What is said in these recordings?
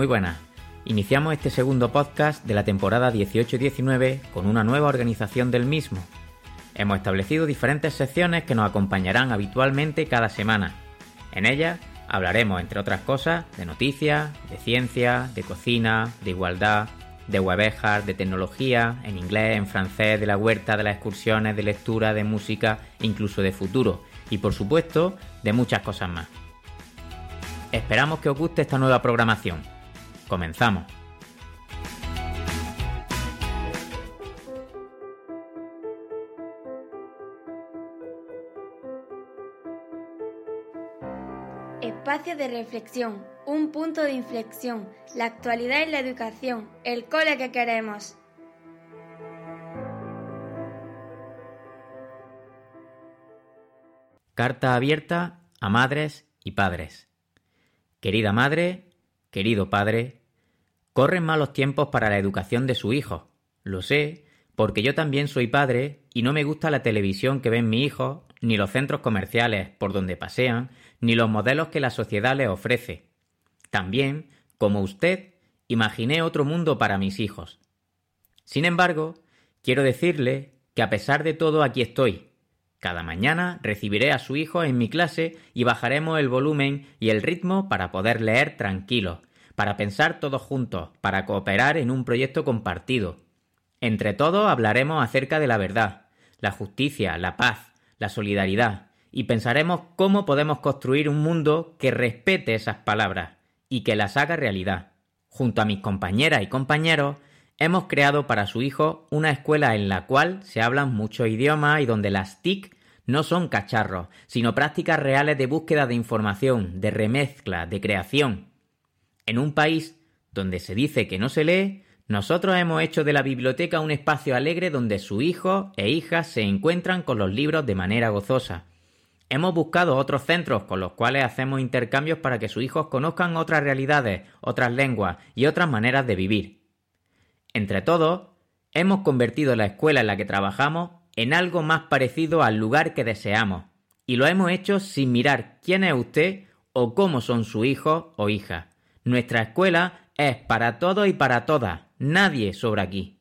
Muy buenas. Iniciamos este segundo podcast de la temporada 18-19 con una nueva organización del mismo. Hemos establecido diferentes secciones que nos acompañarán habitualmente cada semana. En ellas hablaremos, entre otras cosas, de noticias, de ciencia, de cocina, de igualdad, de webejas, de tecnología, en inglés, en francés, de la huerta, de las excursiones, de lectura, de música, incluso de futuro. Y por supuesto, de muchas cosas más. Esperamos que os guste esta nueva programación. Comenzamos. Espacio de reflexión, un punto de inflexión, la actualidad y la educación, el cole que queremos. Carta abierta a madres y padres. Querida madre, querido padre, corren malos tiempos para la educación de su hijo. Lo sé, porque yo también soy padre y no me gusta la televisión que ven mi hijo, ni los centros comerciales por donde pasean, ni los modelos que la sociedad les ofrece. También, como usted, imaginé otro mundo para mis hijos. Sin embargo, quiero decirle que a pesar de todo aquí estoy, cada mañana recibiré a su hijo en mi clase y bajaremos el volumen y el ritmo para poder leer tranquilos, para pensar todos juntos, para cooperar en un proyecto compartido. Entre todos hablaremos acerca de la verdad, la justicia, la paz, la solidaridad, y pensaremos cómo podemos construir un mundo que respete esas palabras y que las haga realidad. Junto a mis compañeras y compañeros, hemos creado para su hijo una escuela en la cual se hablan muchos idiomas y donde las TIC no son cacharros, sino prácticas reales de búsqueda de información, de remezcla, de creación. En un país donde se dice que no se lee, nosotros hemos hecho de la biblioteca un espacio alegre donde su hijo e hijas se encuentran con los libros de manera gozosa. Hemos buscado otros centros con los cuales hacemos intercambios para que sus hijos conozcan otras realidades, otras lenguas y otras maneras de vivir. Entre todos, hemos convertido la escuela en la que trabajamos en algo más parecido al lugar que deseamos, y lo hemos hecho sin mirar quién es usted o cómo son su hijo o hija. Nuestra escuela es para todos y para todas, nadie sobra aquí.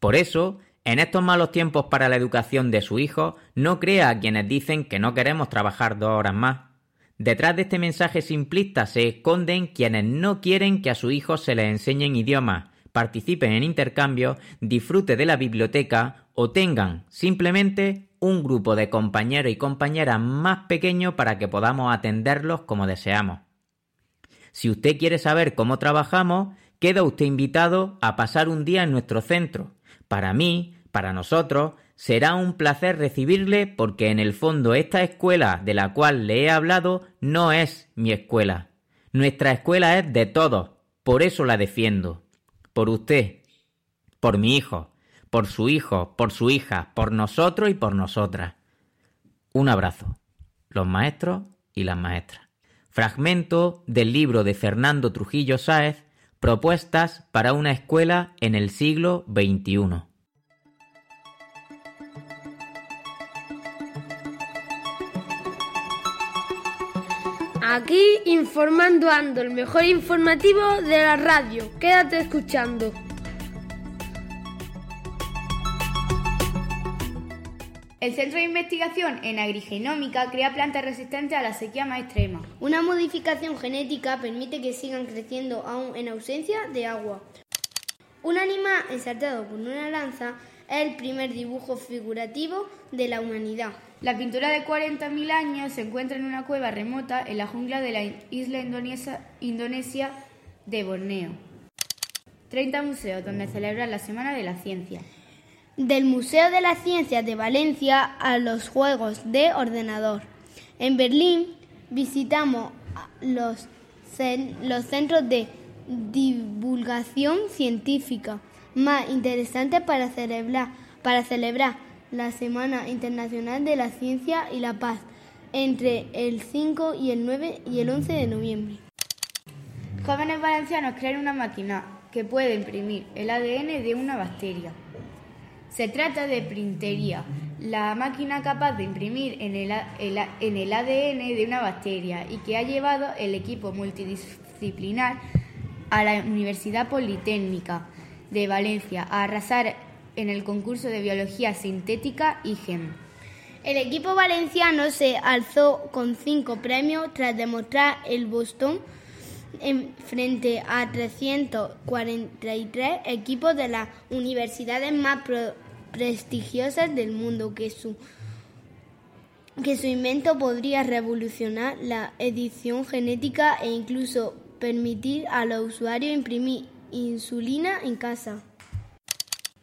Por eso, en estos malos tiempos para la educación de su hijo, no crea a quienes dicen que no queremos trabajar dos horas más. Detrás de este mensaje simplista se esconden quienes no quieren que a su hijo se les enseñen idiomas, participen en intercambios, disfrute de la biblioteca o tengan simplemente un grupo de compañeros y compañeras más pequeño para que podamos atenderlos como deseamos. Si usted quiere saber cómo trabajamos, queda usted invitado a pasar un día en nuestro centro. Para mí, para nosotros, será un placer recibirle porque en el fondo esta escuela de la cual le he hablado no es mi escuela. Nuestra escuela es de todos, por eso la defiendo por usted, por mi hijo, por su hijo, por su hija, por nosotros y por nosotras. Un abrazo. Los maestros y las maestras. Fragmento del libro de Fernando Trujillo Sáez, Propuestas para una escuela en el siglo XXI. Aquí informando ando, el mejor informativo de la radio. Quédate escuchando. El Centro de Investigación en Agrigenómica crea plantas resistentes a la sequía más extrema. Una modificación genética permite que sigan creciendo aún en ausencia de agua. Un animal ensartado con una lanza es el primer dibujo figurativo de la humanidad. La pintura de 40.000 años se encuentra en una cueva remota en la jungla de la isla indonesia, de Borneo. 30 museos donde celebran la Semana de la Ciencia. Del Museo de las Ciencias de Valencia a los Juegos de Ordenador. En Berlín visitamos los, los centros de divulgación científica más interesantes para celebrar, para celebrar la Semana Internacional de la Ciencia y la Paz entre el 5 y el 9 y el 11 de noviembre. Jóvenes valencianos crean una máquina que puede imprimir el ADN de una bacteria. Se trata de printería, la máquina capaz de imprimir en el, ADN de una bacteria y que ha llevado el equipo multidisciplinar a la Universidad Politécnica de Valencia a arrasar en el concurso de Biología Sintética IGEM. El equipo valenciano se alzó con cinco premios tras demostrar el Boston en frente a 343 equipos de las universidades más prestigiosas del mundo que su que su invento podría revolucionar la edición genética e incluso permitir a los usuarios imprimir insulina en casa.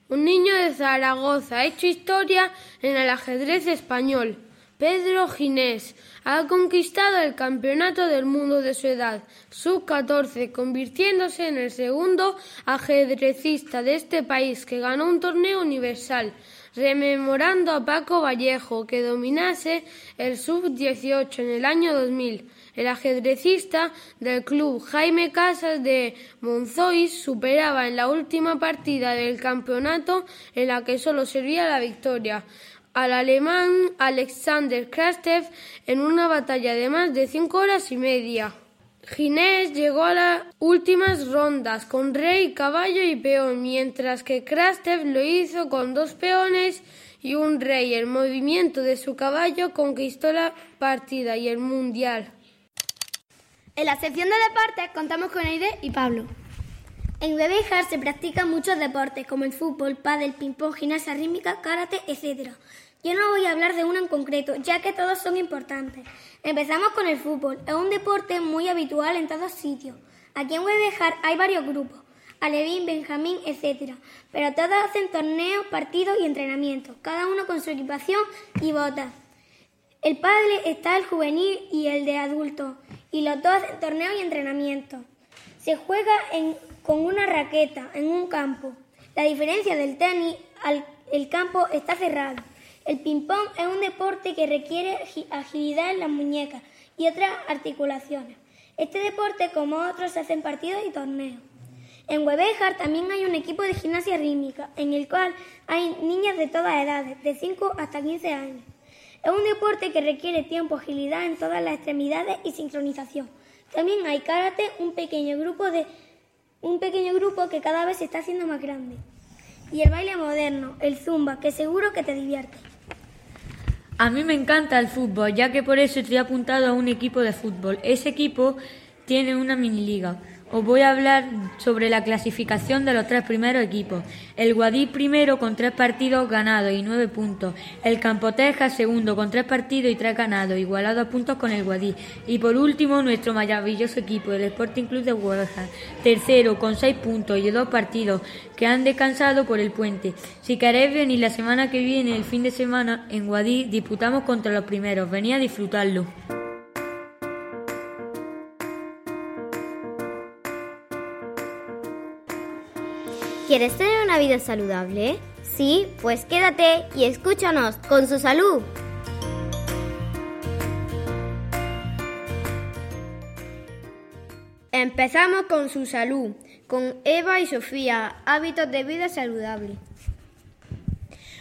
Un niño de Zaragoza ha hecho historia en el ajedrez español. Pedro Ginés ha conquistado el Campeonato del Mundo de su edad, sub-14, convirtiéndose en el segundo ajedrecista de este país que ganó un torneo universal, rememorando a Paco Vallejo, que dominase el sub-18 en el año 2000. El ajedrecista del club Jaime Casas de Monzois superaba en la última partida del campeonato en la que solo servía la victoria al alemán Alexander Krastev en una batalla de más de cinco horas y media. Ginés llegó a las últimas rondas con rey, caballo y peón, mientras que Krastev lo hizo con dos peones y un rey. El movimiento de su caballo conquistó la partida y el mundial. En la sección de deportes contamos con Aide y Pablo. En Bebejar se practican muchos deportes como el fútbol, pádel, ping-pong, gimnasia rítmica, karate, etc. Yo no voy a hablar de uno en concreto, ya que todos son importantes. Empezamos con el fútbol. Es un deporte muy habitual en todos sitios. Aquí en Bebejar hay varios grupos, Alevín, Benjamín, etc. Pero todos hacen torneos, partidos y entrenamientos, cada uno con su equipación y botas. El padre está el juvenil y el de adultos, y los dos hacen torneos y entrenamientos. Se juega con una raqueta en un campo. La diferencia del tenis, al, el campo está cerrado. El ping-pong es un deporte que requiere agilidad en las muñecas y otras articulaciones. Este deporte, como otros, se hacen partidos y torneos. En Webejar también hay un equipo de gimnasia rítmica, en el cual hay niñas de todas edades, de 5 hasta 15 años. Es un deporte que requiere tiempo, agilidad en todas las extremidades y sincronización. También hay karate, un pequeño grupo de un pequeño grupo que cada vez se está haciendo más grande. Y el baile moderno, el zumba, que seguro que te divierte. A mí me encanta el fútbol, ya que por eso estoy apuntado a un equipo de fútbol. Ese equipo tiene una mini liga. Os voy a hablar sobre la clasificación de los tres primeros equipos. El Guadí primero con tres partidos ganados y nueve puntos. El Campoteja segundo con tres partidos y tres ganados, igualado a puntos con el Guadí. Y por último, nuestro maravilloso equipo, el Sporting Club de Huelva. Tercero con seis puntos y dos partidos que han descansado por el puente. Si queréis venir la semana que viene, el fin de semana, en Guadí disputamos contra los primeros. Venía a disfrutarlo. ¿Quieres tener una vida saludable? Sí, pues quédate y escúchanos con su salud. Empezamos con su salud, con Eva y Sofía, hábitos de vida saludable.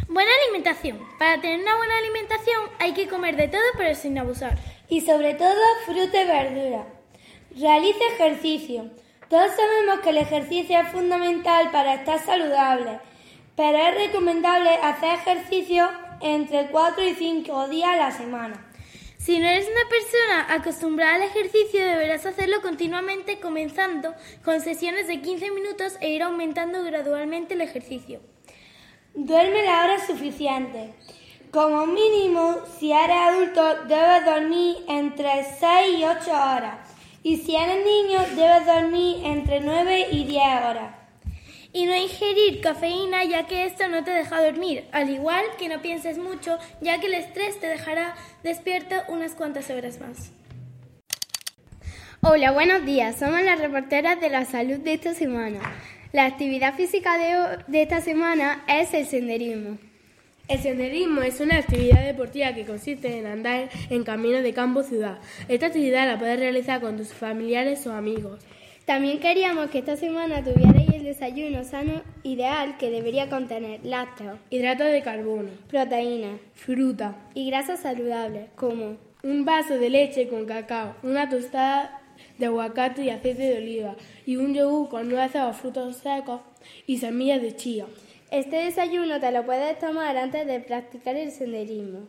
Buena alimentación. Para tener una buena alimentación hay que comer de todo pero sin abusar. Y sobre todo fruta y verdura. Realice ejercicio. Todos sabemos que el ejercicio es fundamental para estar saludable, pero es recomendable hacer ejercicio entre 4 y 5 días a la semana. Si no eres una persona acostumbrada al ejercicio, deberás hacerlo continuamente, comenzando con sesiones de 15 minutos e ir aumentando gradualmente el ejercicio. Duerme la hora suficiente. Como mínimo, si eres adulto, debes dormir entre 6 y 8 horas. Y si eres niño, debes dormir entre 9 y 10 horas. Y no ingerir cafeína ya que esto no te deja dormir, al igual que no pienses mucho ya que el estrés te dejará despierto unas cuantas horas más. Hola, buenos días. Somos las reporteras de la salud de esta semana. La actividad física de, de esta semana es el senderismo. El senderismo es una actividad deportiva que consiste en andar en caminos de campo ciudad. Esta actividad la puedes realizar con tus familiares o amigos. También queríamos que esta semana tuvierais el desayuno sano ideal que debería contener lácteos, hidratos de carbono, proteínas, fruta y grasas saludables como un vaso de leche con cacao, una tostada de aguacate y aceite de oliva y un yogur con nueces o frutos secos y semillas de chía. Este desayuno te lo puedes tomar antes de practicar el senderismo.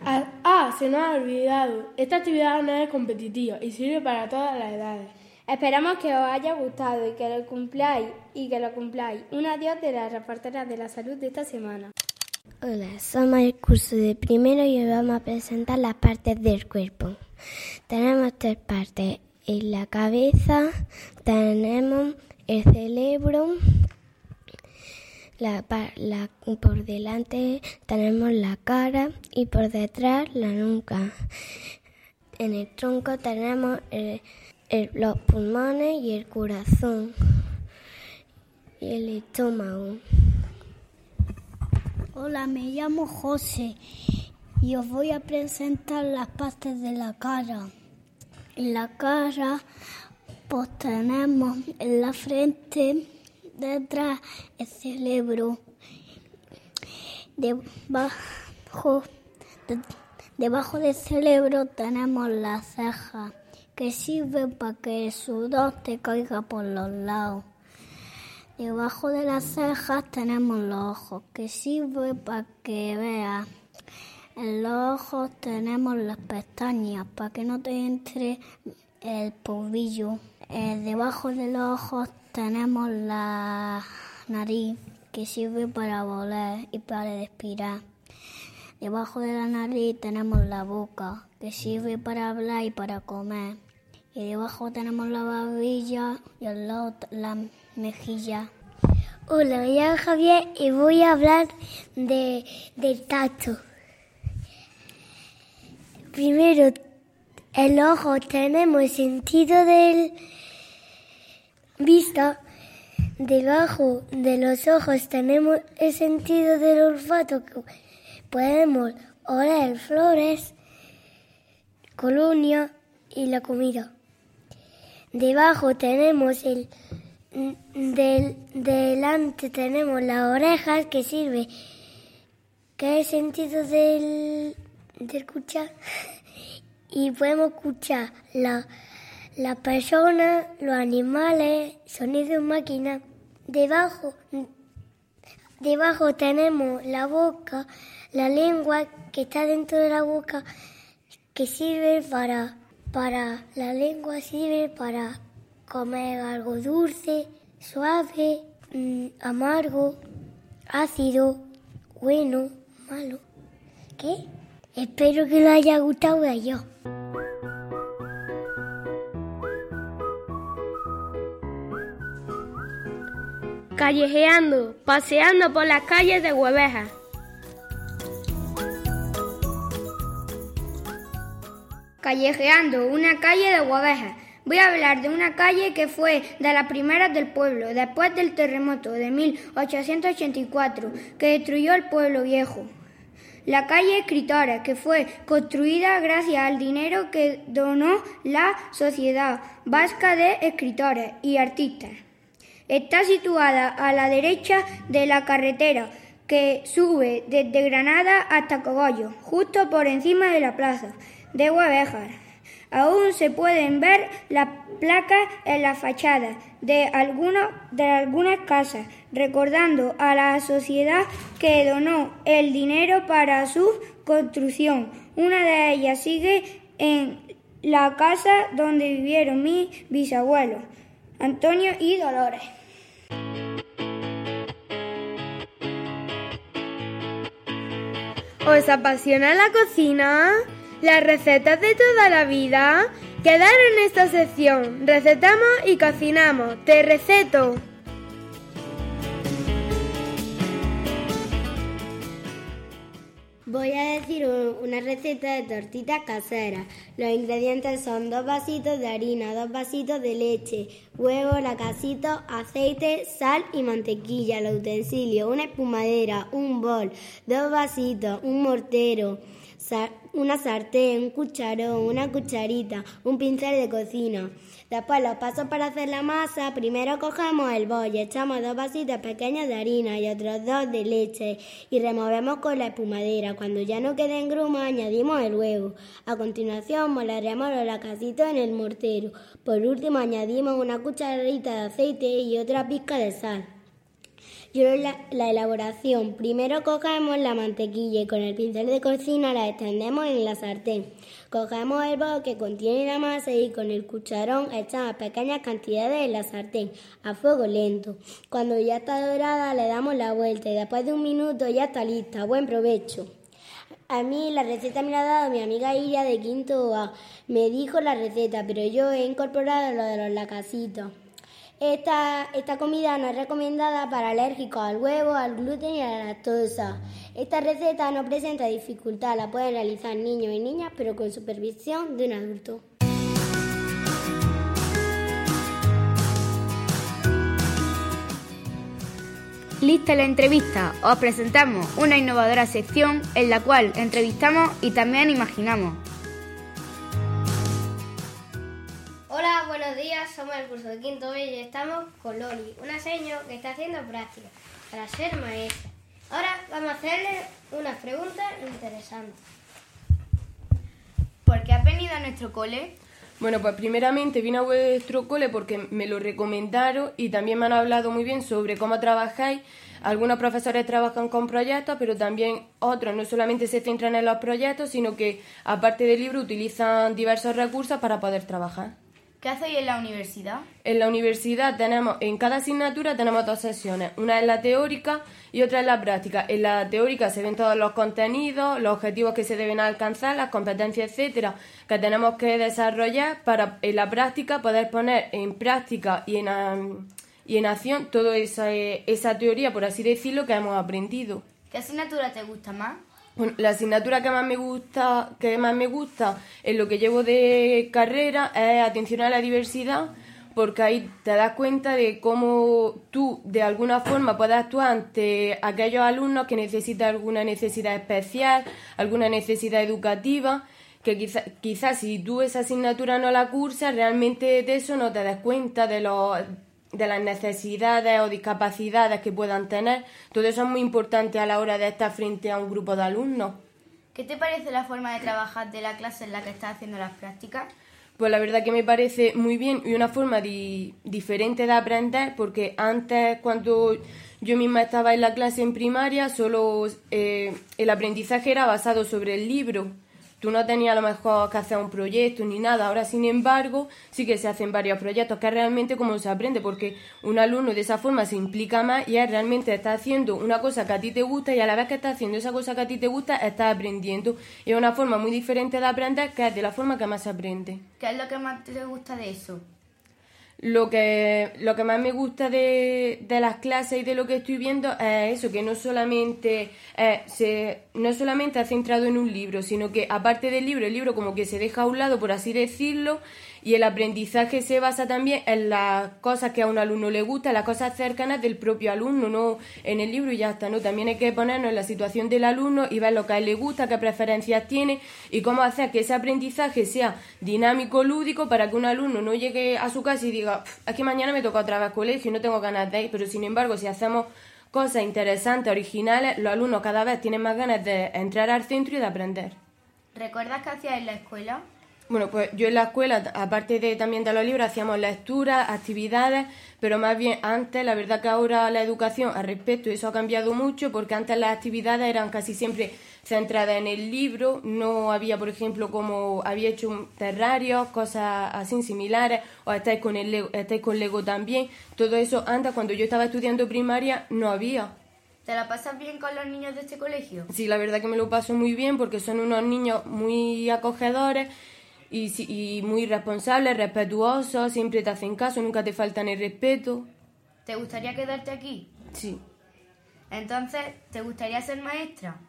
Ah, ah, se nos ha olvidado. Esta actividad no es competitiva y sirve para todas las edades. Esperamos que os haya gustado y que lo cumpláis y que lo cumpláis. Un adiós de las reporteras de la salud de esta semana. Hola, somos el curso de primero y hoy vamos a presentar las partes del cuerpo. Tenemos tres partes. En la cabeza tenemos el cerebro, la, por delante tenemos la cara y por detrás la nuca. En el tronco tenemos los pulmones y el corazón y el estómago. Hola, me llamo José y os voy a presentar las partes de la cara. En la cara pues tenemos en la frente, detrás el cerebro, debajo, debajo del cerebro tenemos la ceja que sirve para que el sudor te caiga por los lados. Debajo de las cejas tenemos los ojos, que sirve para que veas. En los ojos tenemos las pestañas, para que no te entre el polvillo. Eh, debajo de los ojos tenemos la nariz, que sirve para volar y para respirar. Debajo de la nariz tenemos la boca, que sirve para hablar y para comer. Y debajo tenemos la barbilla y al lado la mejilla. Hola, me llamo Javier y voy a hablar de, del tacto. Primero, el ojo tenemos el sentido del vista. Debajo de los ojos tenemos el sentido del olfato que podemos oler flores, colonia y la comida. Debajo tenemos el del, delante tenemos las orejas que sirve que es el sentido del, de escuchar y podemos escuchar la, la persona, los animales, sonidos de máquina. Debajo, debajo tenemos la boca, la lengua que está dentro de la boca que sirve para para la lengua sirve para comer algo dulce, suave, mm, amargo, ácido, bueno, malo. ¿Qué? Espero que le haya gustado a yo. Callejeando, paseando por las calles de Hueveja. Callejeando, una calle de Guaveja. Voy a hablar de una calle que fue de las primeras del pueblo, después del terremoto de 1884, que destruyó el pueblo viejo. La calle Escritores, que fue construida gracias al dinero que donó la Sociedad Vasca de Escritores y Artistas. Está situada a la derecha de la carretera que sube desde Granada hasta Cogollo, justo por encima de la plaza de Huevejar. Aún se pueden ver las placas en la fachada de, de algunas casas, recordando a la sociedad que donó el dinero para su construcción. Una de ellas sigue en la casa donde vivieron mis bisabuelos, Antonio y Dolores. ¿Os apasiona la cocina? Las recetas de toda la vida quedaron en esta sección. Recetamos y cocinamos. Te receto. Voy a decir una receta de tortitas caseras. Los ingredientes son dos vasitos de harina, dos vasitos de leche, huevo, lacasito, aceite, sal y mantequilla. Los utensilios, una espumadera, un bol, dos vasitos, un mortero, una sartén, un cucharón, una cucharita, un pincel de cocina. Después los pasos para hacer la masa, primero cogemos el bol echamos dos vasitas pequeñas de harina y otros dos de leche y removemos con la espumadera. Cuando ya no queden grumas añadimos el huevo. A continuación moleremos los lacasitos en el mortero. Por último añadimos una cucharita de aceite y otra pizca de sal. Yo la, la, elaboración. Primero cogemos la mantequilla y con el pincel de cocina la extendemos en la sartén. Cogemos el bol que contiene la masa y con el cucharón echamos pequeñas cantidades en la sartén a fuego lento. Cuando ya está dorada le damos la vuelta y después de un minuto ya está lista. Buen provecho. A mí la receta me la ha dado mi amiga Iria de Quinto A. Me dijo la receta, pero yo he incorporado lo de los lacasitos. Esta, esta comida no es recomendada para alérgicos al huevo, al gluten y a la lactosa. Esta receta no presenta dificultad, la pueden realizar niños y niñas, pero con supervisión de un adulto. Lista la entrevista, os presentamos una innovadora sección en la cual entrevistamos y también imaginamos. Somos el curso de quinto B y estamos con Loli, una seño que está haciendo práctica para ser maestra. Ahora vamos a hacerle unas preguntas interesantes. ¿Por qué has venido a nuestro cole? Bueno, pues primeramente vine a vuestro cole porque me lo recomendaron y también me han hablado muy bien sobre cómo trabajáis. Algunos profesores trabajan con proyectos, pero también otros no solamente se centran en los proyectos, sino que aparte del libro utilizan diversos recursos para poder trabajar. ¿Qué hacéis en la universidad? En la universidad tenemos, en cada asignatura tenemos dos sesiones. Una es la teórica y otra es la práctica. En la teórica se ven todos los contenidos, los objetivos que se deben alcanzar, las competencias, etcétera, que tenemos que desarrollar para en la práctica poder poner en práctica y en, y en acción toda esa, esa teoría, por así decirlo, que hemos aprendido. ¿Qué asignatura te gusta más? Bueno, la asignatura que más me gusta, que más me gusta en lo que llevo de carrera es atención a la diversidad, porque ahí te das cuenta de cómo tú de alguna forma puedes actuar ante aquellos alumnos que necesitan alguna necesidad especial, alguna necesidad educativa, que quizás quizá si tú esa asignatura no la cursas, realmente de eso no te das cuenta de los de las necesidades o discapacidades que puedan tener. Todo eso es muy importante a la hora de estar frente a un grupo de alumnos. ¿Qué te parece la forma de trabajar de la clase en la que estás haciendo las prácticas? Pues la verdad que me parece muy bien y una forma diferente de aprender porque antes cuando yo misma estaba en la clase en primaria solo eh, el aprendizaje era basado sobre el libro Tú no tenías a lo mejor que hacer un proyecto ni nada. Ahora, sin embargo, sí que se hacen varios proyectos, que es realmente como se aprende, porque un alumno de esa forma se implica más y es realmente está haciendo una cosa que a ti te gusta y a la vez que está haciendo esa cosa que a ti te gusta, estás aprendiendo. Y es una forma muy diferente de aprender que es de la forma que más se aprende. ¿Qué es lo que más te gusta de eso? Lo que, lo que más me gusta de, de, las clases y de lo que estoy viendo es eso, que no solamente, eh, se, no solamente ha centrado en un libro, sino que aparte del libro, el libro como que se deja a un lado, por así decirlo, y el aprendizaje se basa también en las cosas que a un alumno le gusta, las cosas cercanas del propio alumno, no en el libro y ya está, ¿no? También hay que ponernos en la situación del alumno y ver lo que a él le gusta, qué preferencias tiene y cómo hacer que ese aprendizaje sea dinámico, lúdico, para que un alumno no llegue a su casa y diga, es que mañana me toca otra vez colegio y no tengo ganas de ir, pero sin embargo, si hacemos cosas interesantes, originales, los alumnos cada vez tienen más ganas de entrar al centro y de aprender. ¿Recuerdas qué hacías en la escuela? Bueno, pues yo en la escuela, aparte de también de los libros, hacíamos lecturas, actividades, pero más bien antes, la verdad que ahora la educación al respecto, eso ha cambiado mucho, porque antes las actividades eran casi siempre centradas en el libro, no había, por ejemplo, como había hecho un terrario, cosas así similares, o estáis con, el Lego, estáis con Lego también, todo eso antes, cuando yo estaba estudiando primaria, no había. ¿Te la pasas bien con los niños de este colegio? Sí, la verdad que me lo paso muy bien porque son unos niños muy acogedores y, muy responsable, respetuoso, siempre te hacen caso, nunca te faltan el respeto. ¿Te gustaría quedarte aquí? Sí. Entonces, ¿te gustaría ser maestra?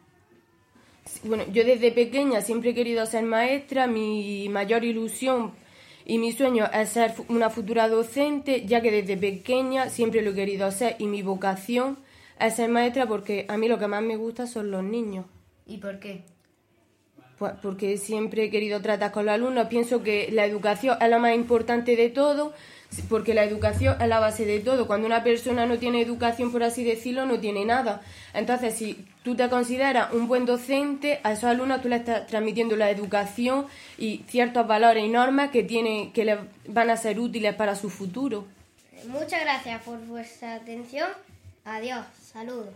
bueno, yo desde pequeña siempre he querido ser maestra, mi mayor ilusión y mi sueño es ser una futura docente, ya que desde pequeña siempre lo he querido ser y mi vocación es ser maestra porque a mí lo que más me gusta son los niños. ¿Y por qué? Pues porque siempre he querido tratar con los alumnos. Pienso que la educación es lo más importante de todo, porque la educación es la base de todo. Cuando una persona no tiene educación, por así decirlo, no tiene nada. Entonces, si tú te consideras un buen docente, a esos alumnos tú le estás transmitiendo la educación y ciertos valores y normas que, tienen, que les van a ser útiles para su futuro. Muchas gracias por vuestra atención. Adiós. Saludos.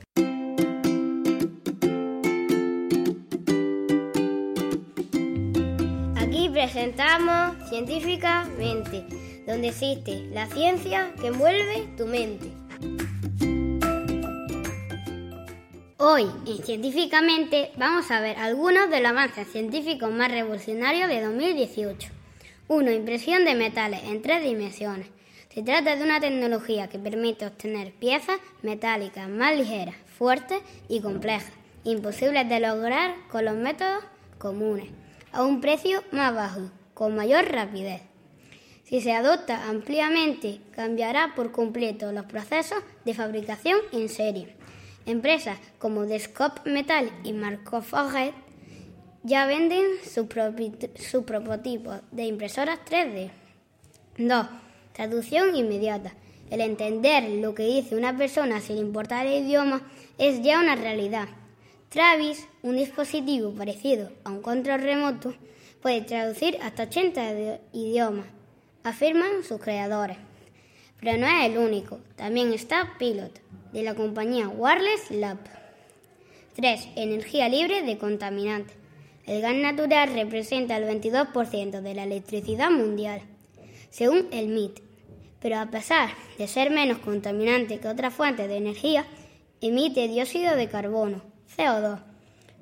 Aquí presentamos Científicamente, donde existe la ciencia que envuelve tu mente. Hoy, en Científicamente, vamos a ver algunos de los avances científicos más revolucionarios de 2018. 1. Impresión de metales en tres dimensiones. Se trata de una tecnología que permite obtener piezas metálicas más ligeras, fuertes y complejas, imposibles de lograr con los métodos comunes, a un precio más bajo, con mayor rapidez. Si se adopta ampliamente, cambiará por completo los procesos de fabricación en serie. Empresas como Descope Metal y Markov ya venden sus su prototipos de impresoras 3D. 2. Traducción inmediata. El entender lo que dice una persona sin importar el idioma es ya una realidad. Travis, un dispositivo parecido a un control remoto, puede traducir hasta 80 idiomas, afirman sus creadores. Pero no es el único, también está Pilot, de la compañía Wireless Lab. 3. Energía libre de contaminantes. El gas natural representa el 22% de la electricidad mundial, según el MIT. Pero a pesar de ser menos contaminante que otras fuentes de energía, emite dióxido de carbono, CO2.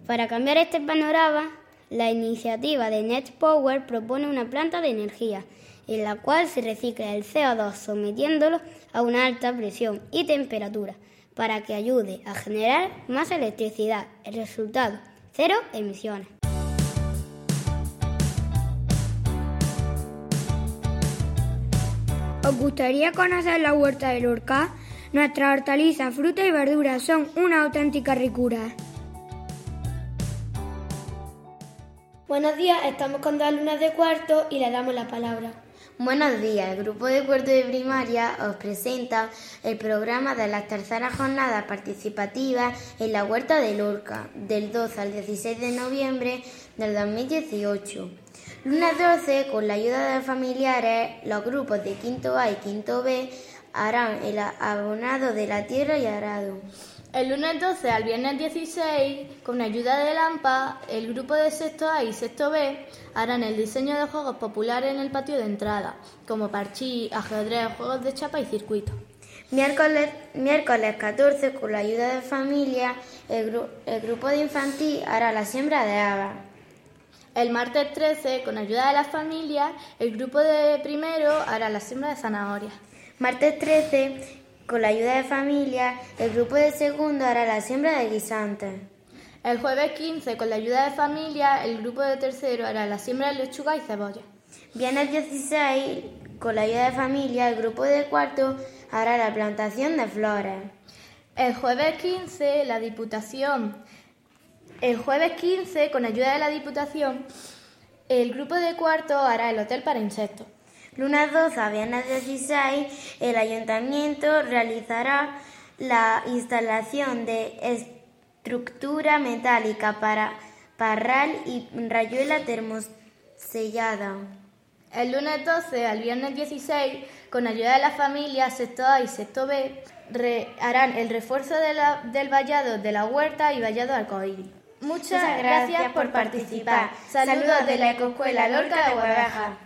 Para cambiar este panorama, la iniciativa de Net Power propone una planta de energía en la cual se recicla el CO2 sometiéndolo a una alta presión y temperatura para que ayude a generar más electricidad. El resultado, cero emisiones. ¿Os gustaría conocer la huerta del Lorca? Nuestras hortalizas, frutas y verduras son una auténtica ricura. Buenos días, estamos con dos alumnas de cuarto y le damos la palabra. Buenos días, el grupo de cuarto de primaria os presenta el programa de las terceras jornadas participativas en la Huerta de Lorca, del 12 al 16 de noviembre del 2018. Lunes 12, con la ayuda de familiares, los grupos de quinto A y quinto B harán el abonado de la tierra y arado. El lunes 12 al viernes 16, con ayuda de Lampa, el grupo de sexto A y sexto B harán el diseño de juegos populares en el patio de entrada, como parchí, ajedrez, juegos de chapa y circuito. Miércoles, miércoles 14, con la ayuda de familia, el, el grupo de infantil hará la siembra de habas. El martes 13, con ayuda de las familias, el grupo de primero hará la siembra de zanahorias. Martes 13, con la ayuda de familia, el grupo de segundo hará la siembra de guisantes. El jueves 15, con la ayuda de familia, el grupo de tercero hará la siembra de lechuga y cebolla. Viernes 16, con la ayuda de familia, el grupo de cuarto hará la plantación de flores. El jueves 15, la Diputación. El jueves 15, con ayuda de la Diputación, el grupo de cuarto hará el hotel para insectos. Lunes 12 a viernes 16, el ayuntamiento realizará la instalación de estructura metálica para parral y rayuela termosellada. El lunes 12 al viernes 16, con ayuda de las familias sexto A y sexto B, harán el refuerzo del vallado de la huerta y vallado arcoíris. Muchas, gracias, por participar. Saludos de la Ecoescuela Lorca de Guadalajara.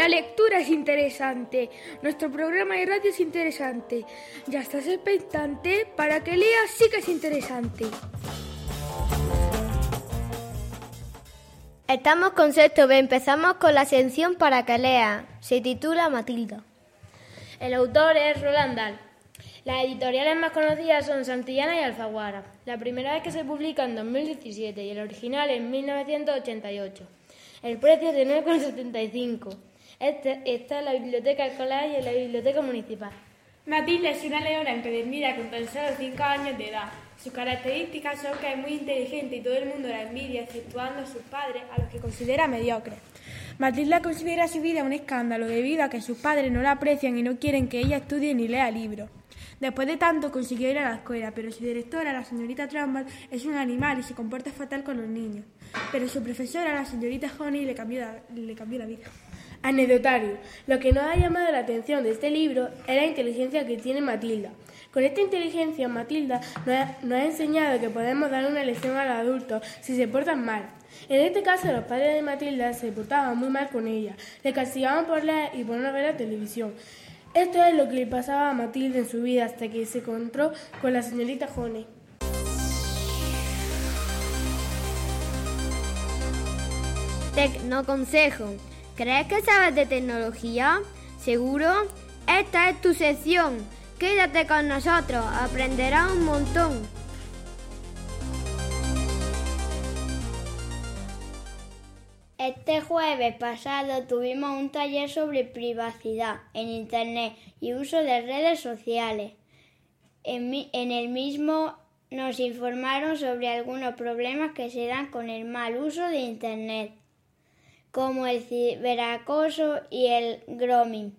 La lectura es interesante. Nuestro programa de radio es interesante. Ya estás expectante para que leas, sí que es interesante. Estamos con sexto B. Empezamos con la sección para que lea. Se titula Matilda. El autor es Roland Dahl. Las editoriales más conocidas son Santillana y Alfaguara. La primera vez que se publica en 2017 y el original en 1988. El precio es de 9,75. Este está en la biblioteca escolar y en la biblioteca municipal. Matilda es una leona empedernida con tan solo 5 años de edad. Sus características son que es muy inteligente y todo el mundo la envidia, exceptuando a sus padres, a los que considera mediocres. Matilda considera su vida un escándalo debido a que sus padres no la aprecian y no quieren que ella estudie ni lea libros. Después de tanto consiguió ir a la escuela, pero su directora, la señorita Trumbull, es un animal y se comporta fatal con los niños. Pero su profesora, la señorita Honey, le cambió, le cambió la vida. Anecdotario. Lo que nos ha llamado la atención de este libro es la inteligencia que tiene Matilda. Con esta inteligencia, Matilda nos ha, nos ha enseñado que podemos dar una lección a los adultos si se portan mal. En este caso, los padres de Matilda se portaban muy mal con ella, le castigaban por leer y por no ver la televisión. Esto es lo que le pasaba a Matilda en su vida hasta que se encontró con la señorita Honey. Tecnoconsejo. ¿Crees que sabes de tecnología? ¿Seguro? Esta es tu sección. Quédate con nosotros, aprenderás un montón. Este jueves pasado tuvimos un taller sobre privacidad en Internet y uso de redes sociales. En, en, el mismo nos informaron sobre algunos problemas que se dan con el mal uso de Internet, como el ciberacoso y el grooming.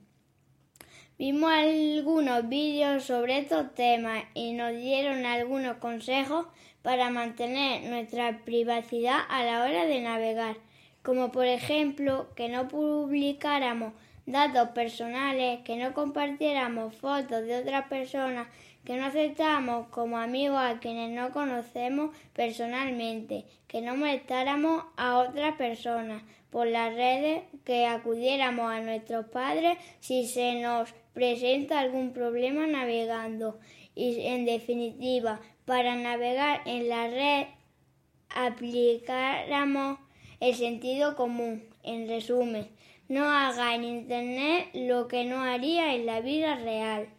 Vimos algunos vídeos sobre estos temas y nos dieron algunos consejos para mantener nuestra privacidad a la hora de navegar como por ejemplo que no publicáramos datos personales, que no compartiéramos fotos de otras personas, que no aceptáramos como amigos a quienes no conocemos personalmente, que no molestáramos a otras personas por las redes, que acudiéramos a nuestros padres si se nos presenta algún problema navegando y en definitiva para navegar en la red aplicáramos el sentido común. En resumen, no haga en Internet lo que no haría en la vida real.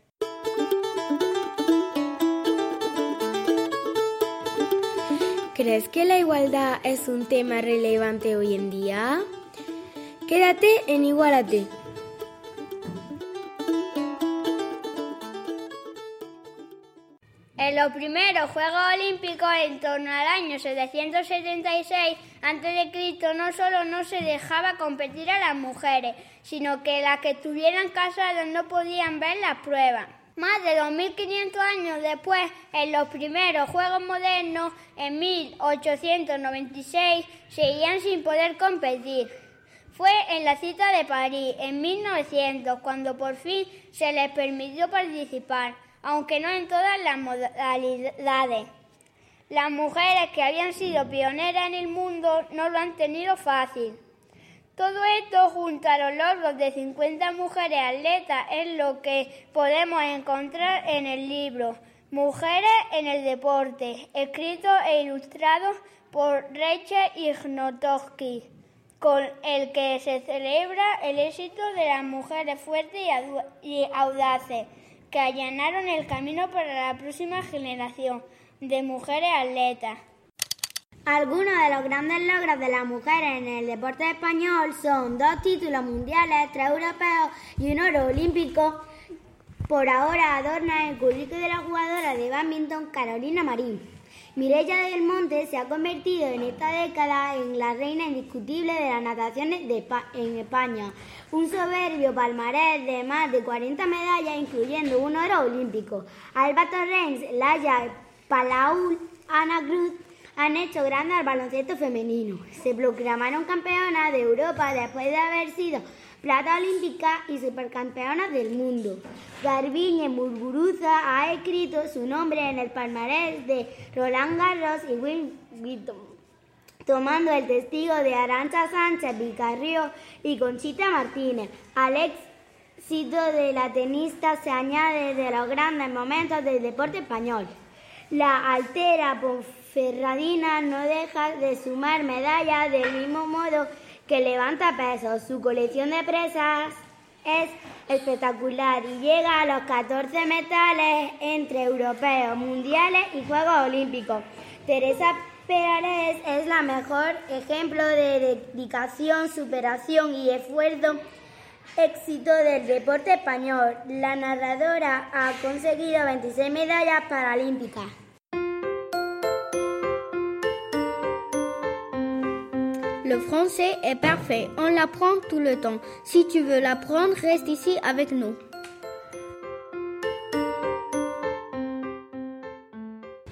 ¿Crees que la igualdad es un tema relevante hoy en día? Quédate en Igualate. En los primeros Juegos Olímpicos, en torno al año 776 a.C., no solo no se dejaba competir a las mujeres, sino que las que estuvieran casadas no podían ver las pruebas. Más de 2.500 años después, en los primeros Juegos Modernos, en 1896, seguían sin poder competir. Fue en la cita de París, en 1900, cuando por fin se les permitió participar aunque no en todas las modalidades. Las mujeres que habían sido pioneras en el mundo no lo han tenido fácil. Todo esto junto a los logros de 50 mujeres atletas es lo que podemos encontrar en el libro Mujeres en el Deporte, escrito e ilustrado por Rachel Ignotowski, con el que se celebra el éxito de las mujeres fuertes y audaces que allanaron el camino para la próxima generación de mujeres atletas. Algunos de los grandes logros de las mujeres en el deporte español son dos títulos mundiales, tres europeos y un oro olímpico. Por ahora adorna el currículo de la jugadora de badminton Carolina Marín. Mireia del Monte se ha convertido en esta década en la reina indiscutible de las nataciones de en España. Un soberbio palmarés de más de 40 medallas, incluyendo un oro olímpico. Alba Torrens, Laia Palau, Ana Cruz han hecho grande al baloncesto femenino. Se proclamaron campeonas de Europa después de haber sido plata olímpica y supercampeona del mundo. Garbiñe Muguruza ha escrito su nombre en el palmarés de Roland Garros y Wimbledon, tomando el testigo de Arancha Sánchez Vicarrio y Conchita Martínez. Alex éxito de la tenista se añade de los grandes momentos del deporte español. La altera Ponferradina no deja de sumar medallas del mismo modo que levanta pesos. Su colección de presas es espectacular y llega a los 14 metales entre europeos, mundiales y Juegos Olímpicos. Teresa Perales es la mejor ejemplo de dedicación, superación y esfuerzo éxito del deporte español. La narradora ha conseguido 26 medallas paralímpicas. Le français est parfait, on l'apprend tout le temps. Si tu veux l'apprendre, reste ici avec nous.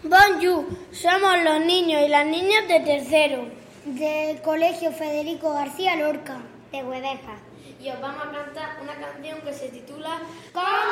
Bonjour, somos los niños y las niñas de tercero. Del Colegio Federico García Lorca, de Huedeja. Y os vamos a cantar una canción que se titula ¡Con!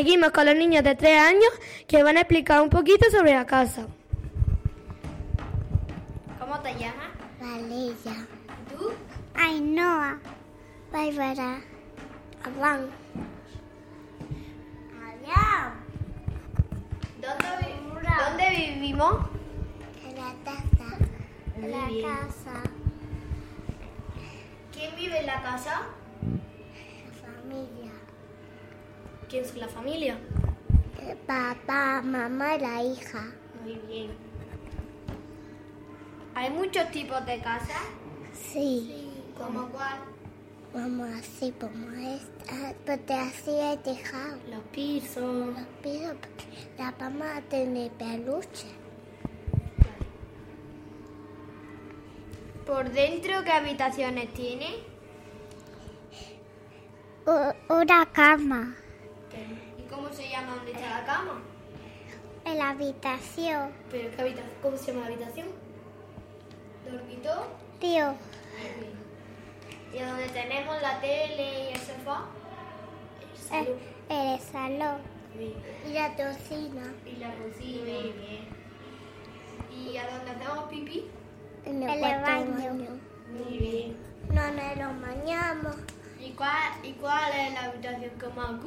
Seguimos con los niños de tres años que van a explicar un poquito sobre la casa. ¿Cómo te llamas? Valeria. ¿Tú? Ainhoa. Bárbara. Adán. Adán. ¿Dónde, vi- ¿Dónde vivimos? En la. Muy En la bien. casa. ¿Quién vive en la casa? La familia. ¿Quién es la familia? El papá, mamá y la hija. Muy bien. ¿Hay muchos tipos de casas? Sí. ¿Cómo cuál? Vamos así como esta. Porque así he dejado. Los pisos. Los pisos. porque La mamá tiene peluche. ¿Por dentro qué habitaciones tiene? Una cama. ¿Y cómo se llama donde está la cama? En la habitación. ¿Pero qué habitación? ¿Cómo se llama la habitación? ¿Dormitorio? Tío. ¿Y donde tenemos la tele y el sofá? El, el salón. Muy Y la cocina. Y la cocina. Muy bien. ¿Y a dónde hacemos pipí? En el, baño. Muy bien. No nos lo bañamos. ¿Y cuál, ¿Y cuál es la habitación que más os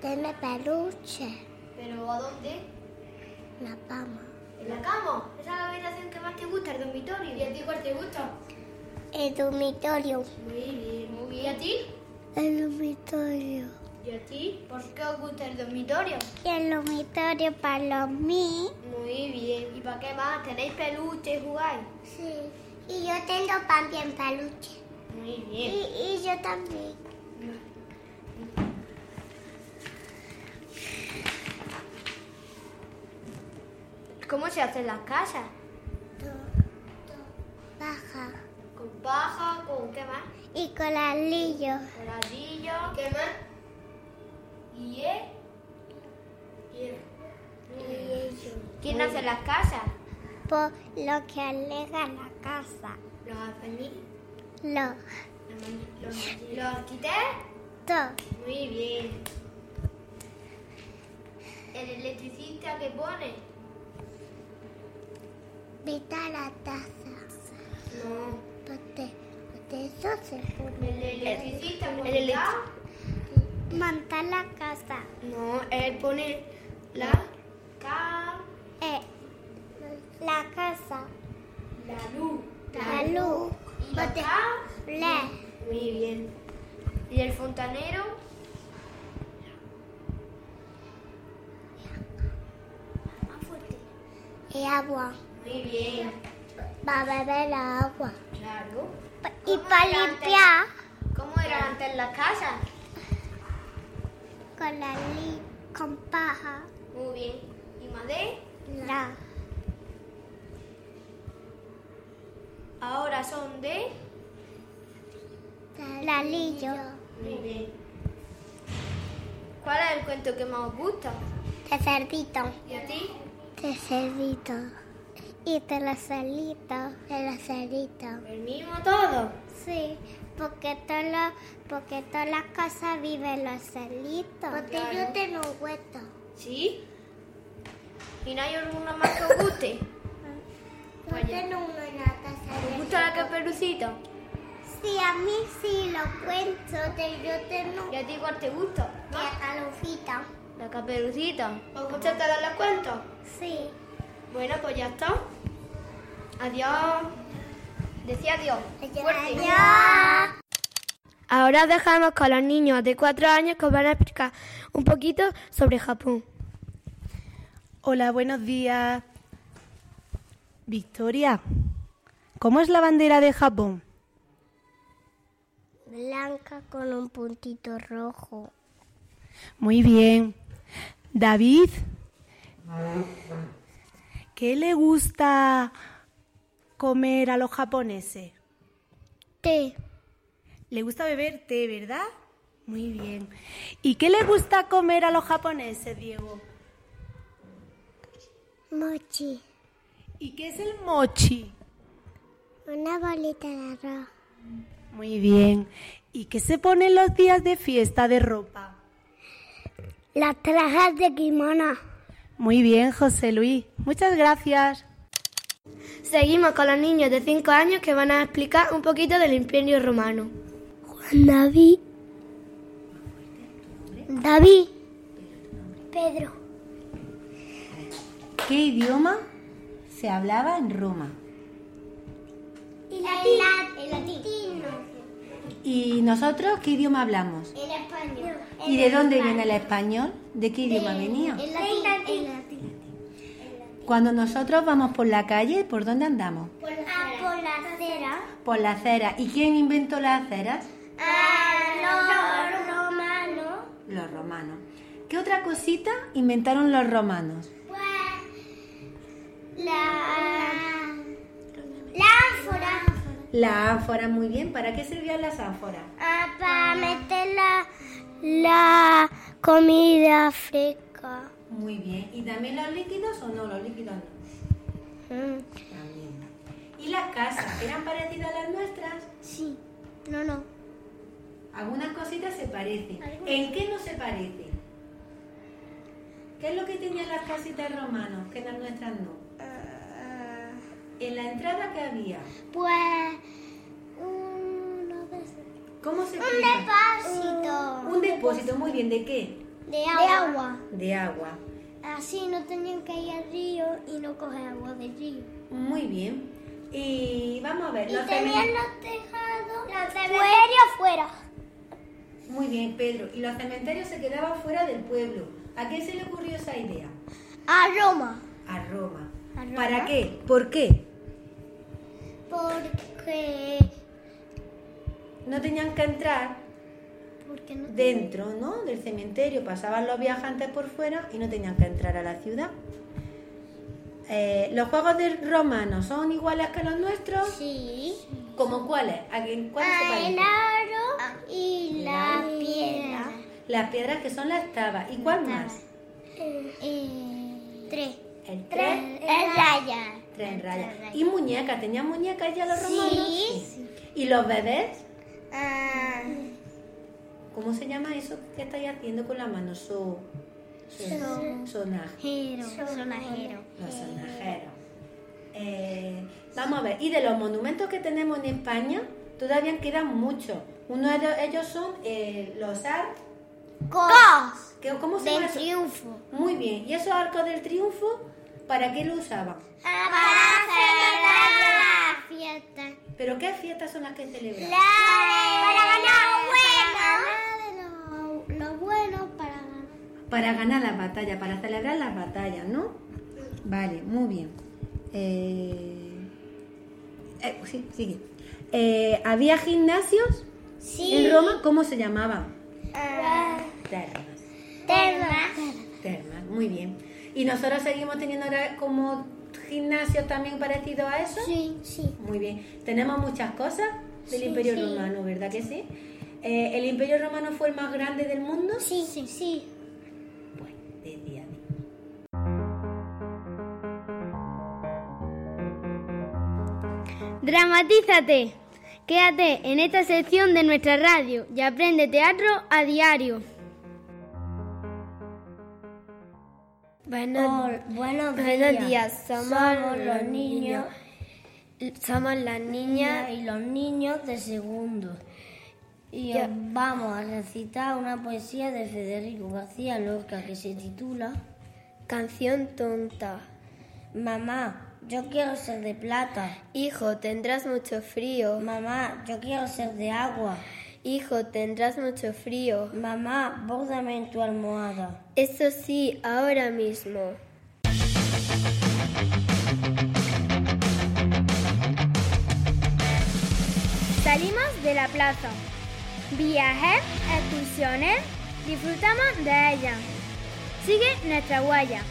tiene peluche. ¿Pero a dónde? La cama. ¿En la cama? ¿Esa es la habitación que más te gusta, el dormitorio? ¿Y a ti cuál te gusta? El dormitorio. Muy bien, muy bien. ¿Y a ti? El dormitorio. ¿Y a ti? ¿Por qué os gusta el dormitorio? Y el dormitorio para mí. Muy bien. ¿Y para qué más? ¿Tenéis peluche y jugáis? Sí. Y yo tengo también peluche. Muy Y, bien. y yo también. ¿Cómo se hacen las casas? Baja. ¿Con paja? ¿Con qué más? Y con ladrillo. ¿Con ladrillo? ¿Qué más? ¿Y eh? ¿Quién hace las casas? Por lo que alega la casa. ¿Los albañiles? Lo. ¿Los, los arquitectos? Muy bien. ¿El electricista que pone? Vita la taza. No. Porque, porque eso se pone. ¿El electricista El gas? Montar la casa. No, él pone la ca... Eh, la casa. La luz. La luz. ¿Y los cables? Muy bien. ¿Y el fontanero? Y agua. Muy bien. Va a beber la agua. Claro. Y para limpiar. ¿Cómo eran antes las casas? Con la li con paja. Muy bien. ¿Y madera? La. Ahora son de... Lalillo. Muy bien. ¿Cuál es el cuento que más os gusta? De cerdito. ¿Y a ti? De cerdito. Y de la celita. De la celita. ¿El mismo todo? Sí, porque todas las, porque todas las casas viven los celitos. Porque yo tengo huerto. ¿Sí? ¿Y no hay alguna más que os guste? Yo tengo una en la casa. ¿Os gusta la caperucita? Sí, a mí sí lo cuento. De, yo tengo. ¿Y a ti cuál te gusta? La calufita. ¿La caperucita? ¿Os gusta todos los cuentos? Sí. Bueno, pues ya está. Adiós. Decía adiós. Fuerte. Adiós. Ahora dejamos con los niños de cuatro años que os van a explicar un poquito sobre Japón. Hola, buenos días. Victoria, ¿cómo es la bandera de Japón? Blanca con un puntito rojo. Muy bien. David, ¿qué le gusta comer a los japoneses? Té. Le gusta beber té, ¿verdad? Muy bien. ¿Y qué le gusta comer a los japoneses, Diego? Mochi. ¿Y qué es el mochi? Una bolita de arroz. Muy bien. ¿Y qué se pone en los días de fiesta de ropa? Las trajes de kimono. Muy bien, José Luis. Muchas gracias. Seguimos con los niños de 5 años que van a explicar un poquito del Imperio Romano. Juan David. David. Pedro. ¿Qué idioma se hablaba en Roma? El latín. El latino. ¿Y nosotros qué idioma hablamos? El español. ¿Y de dónde viene el español? ¿De qué idioma venía? El latín. Cuando nosotros vamos por la calle, ¿por dónde andamos? Por la, ah, por la acera. Por la acera. ¿Y quién inventó las aceras? Ah, los romanos. Los romanos. ¿Qué otra cosita inventaron los romanos? Pues la la ánfora. La ánfora, muy bien. ¿Para qué servían las ánforas? Ah, para meter la, la comida fresca. Muy bien. ¿Y también los líquidos o no? Los líquidos no. Mm. También. ¿Y las casas? ¿Eran parecidas a las nuestras? Sí. No, no. Algunas cositas se parecen. ¿En qué no se parecen? ¿Qué es lo que tenían las casitas romanos que las nuestras no? ¿En la entrada qué había? Pues uno de ¿Cómo se un explica? depósito. Un depósito, muy bien. ¿De qué? De agua. De agua. Así no tenían que ir al río y no coger agua del río. Muy bien. Y vamos a ver. Y los tenían los tejados fuera afuera. Muy bien, Pedro. Y los cementerios se quedaban fuera del pueblo. ¿A qué se le ocurrió esa idea? A Roma. A Roma. ¿A Roma? ¿Para qué? ¿Por qué? Porque. No tenían que entrar no dentro, ¿no? Del cementerio. Pasaban los viajantes por fuera y no tenían que entrar a la ciudad. Eh, ¿Los juegos de romanos son iguales que los nuestros? Sí. ¿Como cuáles? ¿A quién- ¿Cuáles se Ah, el aro y la piedra. Las piedras que son las tabas. ¿Y cuál más? Eh, tres. El Tres en raya. Tres en raya. ¿Y muñecas? ¿Tenían muñecas ya los romanos? Sí. ¿Y los bebés? Ah, ¿Cómo se llama eso que estáis haciendo con la mano? So, so- sonaje. sonajero. Los sonajeros. Eh, vamos a ver, y de los monumentos que tenemos en España, todavía quedan muchos. Uno de ellos- son eh, los arcos. ¿Qué- ¿Cómo se Del llama triunfo. Muy bien. ¿Y esos arcos del triunfo, para qué lo usaban? Para celebrar la fiestas. ¿Pero qué fiestas son las que celebran? La para ganar lo bueno. Lo, bueno para ganar. Para ganar las batallas, para celebrar las batallas, ¿no? Vale, muy bien. Eh, eh, sí, sigue. Eh, ¿Había gimnasios Sí. en Roma? ¿Cómo se llamaban? Ah, Termas. termas. Termas, muy bien. ¿Y nosotros seguimos teniendo ahora como gimnasios también parecidos a eso? Sí, sí. Muy bien. Tenemos muchas cosas del Sí, Imperio sí. Romano, ¿verdad que sí? Eh, ¿El Imperio Romano fue el más grande del mundo? Sí, sí, sí. Decía a mí. Dramatízate. Quédate en esta sección de nuestra radio y aprende teatro a diario. Buenos, buenos buenos días. días. Somos, Somos los niños. Somos las niñas y los niños de segundo. Y os vamos a recitar una poesía de Federico García Lorca que se titula Canción tonta. Mamá, yo quiero ser de plata. Hijo, tendrás mucho frío. Mamá, yo quiero ser de agua. Hijo, tendrás mucho frío. Mamá, bórdame en tu almohada. Eso sí, ahora mismo. Salimos de la plaza. Viajes, excursiones, disfrutamos de ellas. Sigue nuestra huella.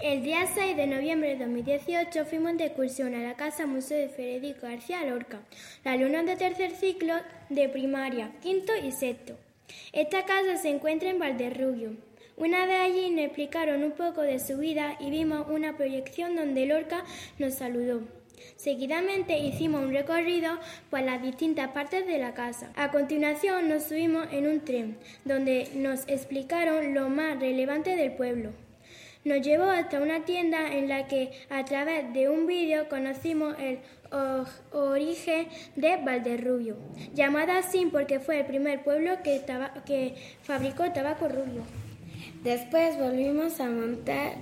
El día 6 de noviembre de 2018 fuimos de excursión a la Casa Museo de Federico García Lorca, la alumnos de tercer ciclo de primaria, quinto y sexto. Esta casa se encuentra en Valderrubio. Una vez allí nos explicaron un poco de su vida y vimos una proyección donde Lorca nos saludó. Seguidamente hicimos un recorrido por las distintas partes de la casa. A continuación nos subimos en un tren, donde nos explicaron lo más relevante del pueblo. Nos llevó hasta una tienda en la que a través de un vídeo conocimos el origen de Valderrubio, llamado así porque fue el primer pueblo que fabricó tabaco rubio. Después volvimos a montar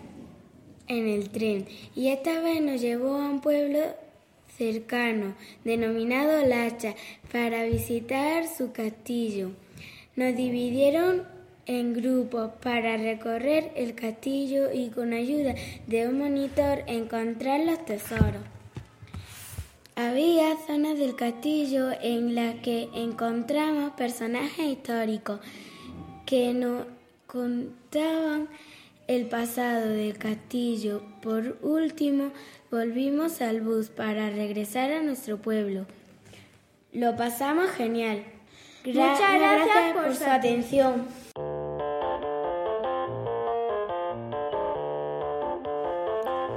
en el tren y esta vez nos llevó a un pueblo cercano denominado Lacha para visitar su castillo. Nos dividieron en grupos para recorrer el castillo y con ayuda de un monitor encontrar los tesoros. Había zonas del castillo en las que encontramos personajes históricos que nos contaban el pasado del castillo. Por último, volvimos al bus para regresar a nuestro pueblo. Lo pasamos genial. Gra- Muchas gracias por su atención.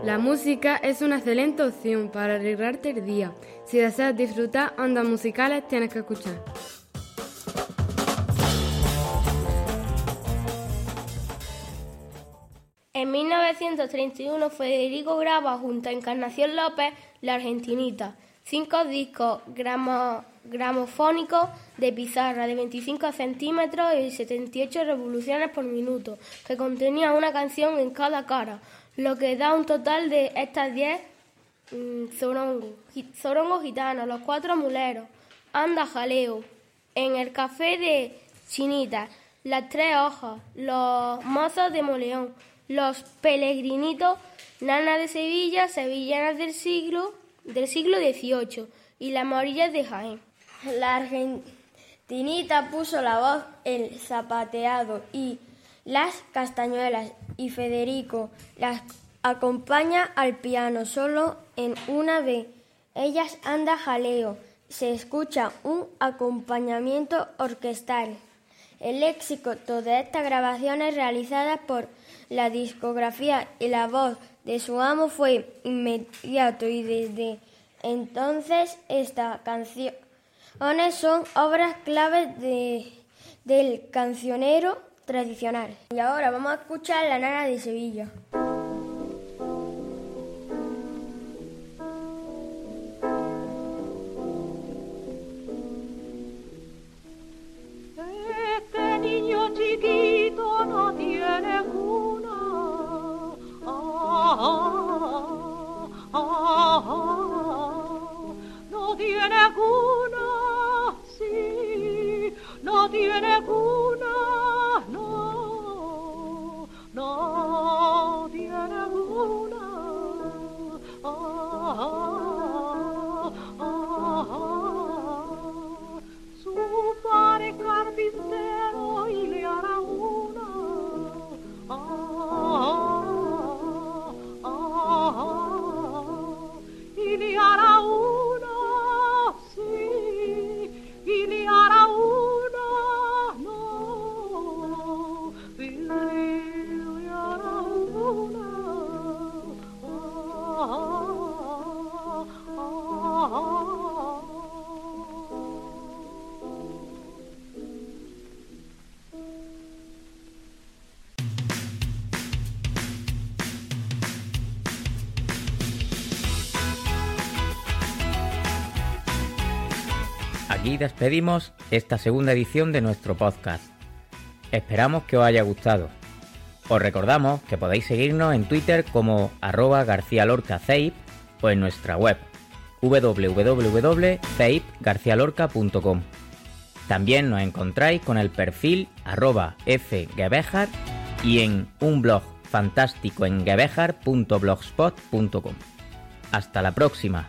La música es una excelente opción para alegrarte el día. Si deseas disfrutar ondas musicales, tienes que escuchar. En 1931 Federico graba junto a Encarnación López La Argentinita, cinco discos gramo- gramofónicos de pizarra de 25 centímetros y 78 revoluciones por minuto, que contenía una canción en cada cara, lo que da un total de estas 10 mm, zorongo, gi- zorongo gitanos, los cuatro muleros, anda jaleo, en el café de Chinita, las tres hojas, los mozos de Moleón, los pelegrinitos, nana de Sevilla, sevillanas del siglo del siglo XVIII y las morillas de Jaén. La argentinita puso la voz, el zapateado y las castañuelas y Federico las acompaña al piano solo en una de ellas anda jaleo. Se escucha un acompañamiento orquestal. El éxito de estas grabaciones realizadas por la discografía y la voz de su amo fue inmediato y desde entonces estas canciones son obras claves de- del cancionero y ahora vamos a escuchar la nana de Sevilla. Este niño chiquito no tiene cuna, ah, ah, ah, no tiene cuna, sí, no tiene cuna. Despedimos esta segunda edición de nuestro podcast. Esperamos que os haya gustado. Os recordamos que podéis seguirnos en Twitter como arroba garcialorcaceip o en nuestra web www.ceipgarcialorca.com. También nos encontráis con el perfil arroba fgebejar y en un blog fantástico en gebejar.blogspot.com. Hasta la próxima.